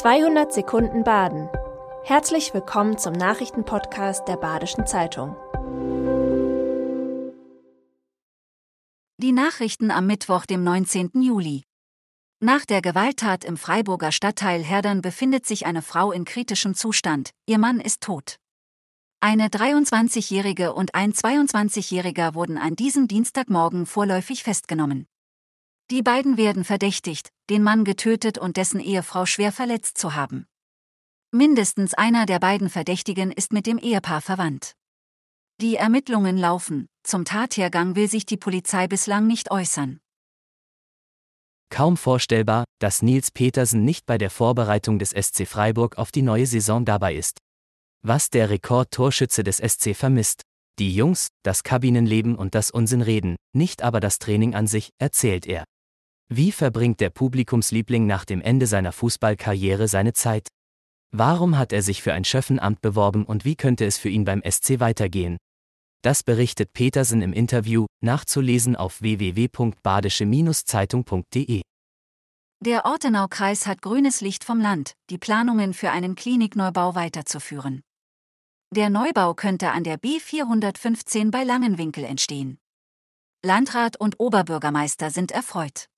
200 Sekunden Baden. Herzlich willkommen zum Nachrichtenpodcast der Badischen Zeitung. Die Nachrichten am Mittwoch, dem 19. Juli. Nach der Gewalttat im Freiburger Stadtteil Herdern befindet sich eine Frau in kritischem Zustand. Ihr Mann ist tot. Eine 23-Jährige und ein 22-Jähriger wurden an diesem Dienstagmorgen vorläufig festgenommen. Die beiden werden verdächtigt, den Mann getötet und dessen Ehefrau schwer verletzt zu haben. Mindestens einer der beiden Verdächtigen ist mit dem Ehepaar verwandt. Die Ermittlungen laufen, zum Tathergang will sich die Polizei bislang nicht äußern. Kaum vorstellbar, dass Nils Petersen nicht bei der Vorbereitung des SC Freiburg auf die neue Saison dabei ist. Was der Rekordtorschütze des SC vermisst. Die Jungs, das Kabinenleben und das Unsinnreden, nicht aber das Training an sich, erzählt er. Wie verbringt der Publikumsliebling nach dem Ende seiner Fußballkarriere seine Zeit? Warum hat er sich für ein Schöffenamt beworben und wie könnte es für ihn beim SC weitergehen? Das berichtet Petersen im Interview, nachzulesen auf www.badische-zeitung.de. Der Ortenaukreis hat grünes Licht vom Land, die Planungen für einen Klinikneubau weiterzuführen. Der Neubau könnte an der B415 bei Langenwinkel entstehen. Landrat und Oberbürgermeister sind erfreut.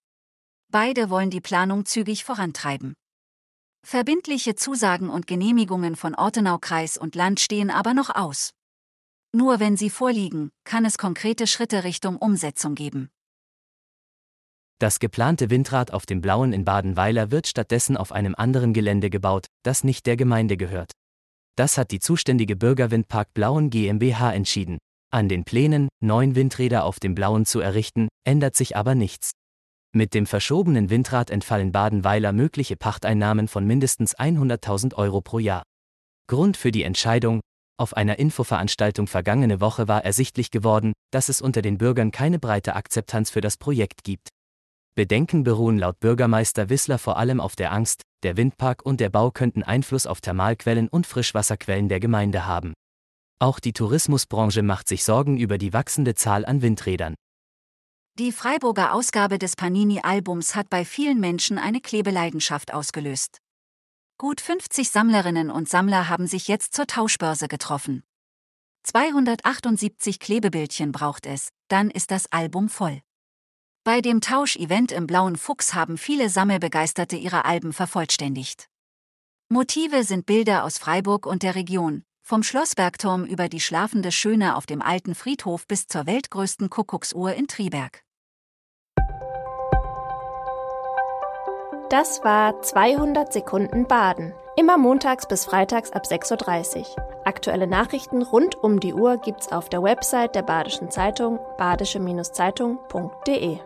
Beide wollen die Planung zügig vorantreiben. Verbindliche Zusagen und Genehmigungen von Ortenaukreis und Land stehen aber noch aus. Nur wenn sie vorliegen, kann es konkrete Schritte Richtung Umsetzung geben. Das geplante Windrad auf dem Blauen in Badenweiler wird stattdessen auf einem anderen Gelände gebaut, das nicht der Gemeinde gehört. Das hat die zuständige Bürgerwindpark Blauen GmbH entschieden. An den Plänen, neun Windräder auf dem Blauen zu errichten, ändert sich aber nichts. Mit dem verschobenen Windrad entfallen Badenweiler mögliche Pachteinnahmen von mindestens 100.000 Euro pro Jahr. Grund für die Entscheidung, auf einer Infoveranstaltung vergangene Woche war ersichtlich geworden, dass es unter den Bürgern keine breite Akzeptanz für das Projekt gibt. Bedenken beruhen laut Bürgermeister Wissler vor allem auf der Angst, der Windpark und der Bau könnten Einfluss auf Thermalquellen und Frischwasserquellen der Gemeinde haben. Auch die Tourismusbranche macht sich Sorgen über die wachsende Zahl an Windrädern. Die Freiburger Ausgabe des Panini-Albums hat bei vielen Menschen eine Klebeleidenschaft ausgelöst. Gut 50 Sammlerinnen und Sammler haben sich jetzt zur Tauschbörse getroffen. 278 Klebebildchen braucht es, dann ist das Album voll. Bei dem Tauschevent im Blauen Fuchs haben viele Sammelbegeisterte ihre Alben vervollständigt. Motive sind Bilder aus Freiburg und der Region, vom Schlossbergturm über die schlafende Schöne auf dem alten Friedhof bis zur weltgrößten Kuckucksuhr in Triberg. Das war 200 Sekunden Baden. Immer montags bis freitags ab 6.30 Uhr. Aktuelle Nachrichten rund um die Uhr gibt's auf der Website der Badischen Zeitung badische-zeitung.de.